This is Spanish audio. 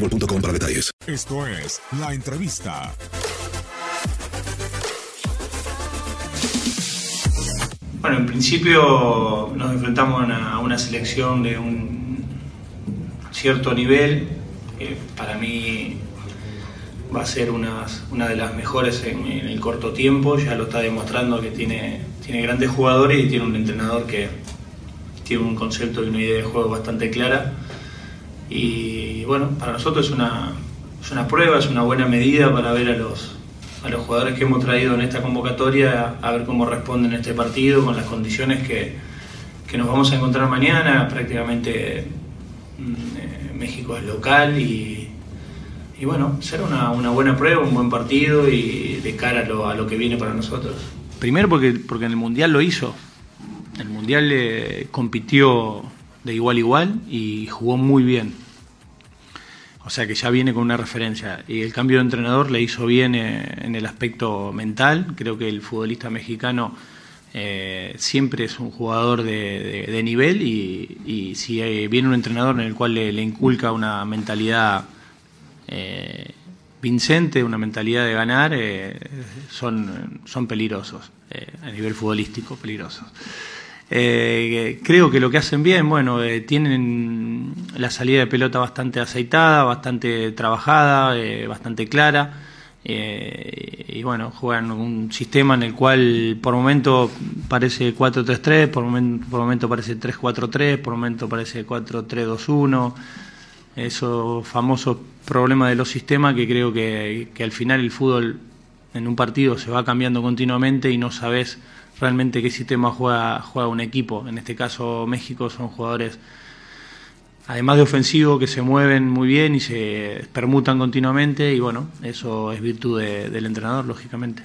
boostmobile.com para detalles. Esto es La Entrevista. Bueno, en principio nos enfrentamos a una, a una selección de un cierto nivel. que para mí va a ser una, una de las mejores en, en el corto tiempo. Ya lo está demostrando que tiene, tiene grandes jugadores y tiene un entrenador que tiene un concepto y una idea de juego bastante clara. Y bueno, para nosotros es una, es una prueba, es una buena medida para ver a los, a los jugadores que hemos traído en esta convocatoria, a ver cómo responden este partido con las condiciones que, que nos vamos a encontrar mañana. Prácticamente mm, eh, México es local y, y bueno, será una, una buena prueba, un buen partido y de cara a lo, a lo que viene para nosotros. Primero porque, porque en el Mundial lo hizo. El Mundial eh, compitió de igual a igual y jugó muy bien. O sea que ya viene con una referencia. Y el cambio de entrenador le hizo bien eh, en el aspecto mental. Creo que el futbolista mexicano eh, siempre es un jugador de, de- nivel y, y si eh, viene un entrenador en el cual le, le inculca una mentalidad eh, vincente, una mentalidad de ganar, son, son peligrosos, a nivel futbolístico, peligrosos. Eh, creo que lo que hacen bien, bueno, eh, tienen la salida de pelota bastante aceitada, bastante trabajada, eh, bastante clara. eh, y bueno, juegan un sistema en el cual por momento parece 4-3-3, por momento, por momento parece 3-4-3, por momento parece 4-3-2-1 esos famosos problemas de los sistemas que creo que, que al final el fútbol en un partido se va cambiando continuamente y no sabes realmente qué sistema juega, juega un equipo. En este caso México son jugadores, además de ofensivo, que se mueven muy bien y se permutan continuamente y bueno, eso es virtud de- del entrenador, lógicamente.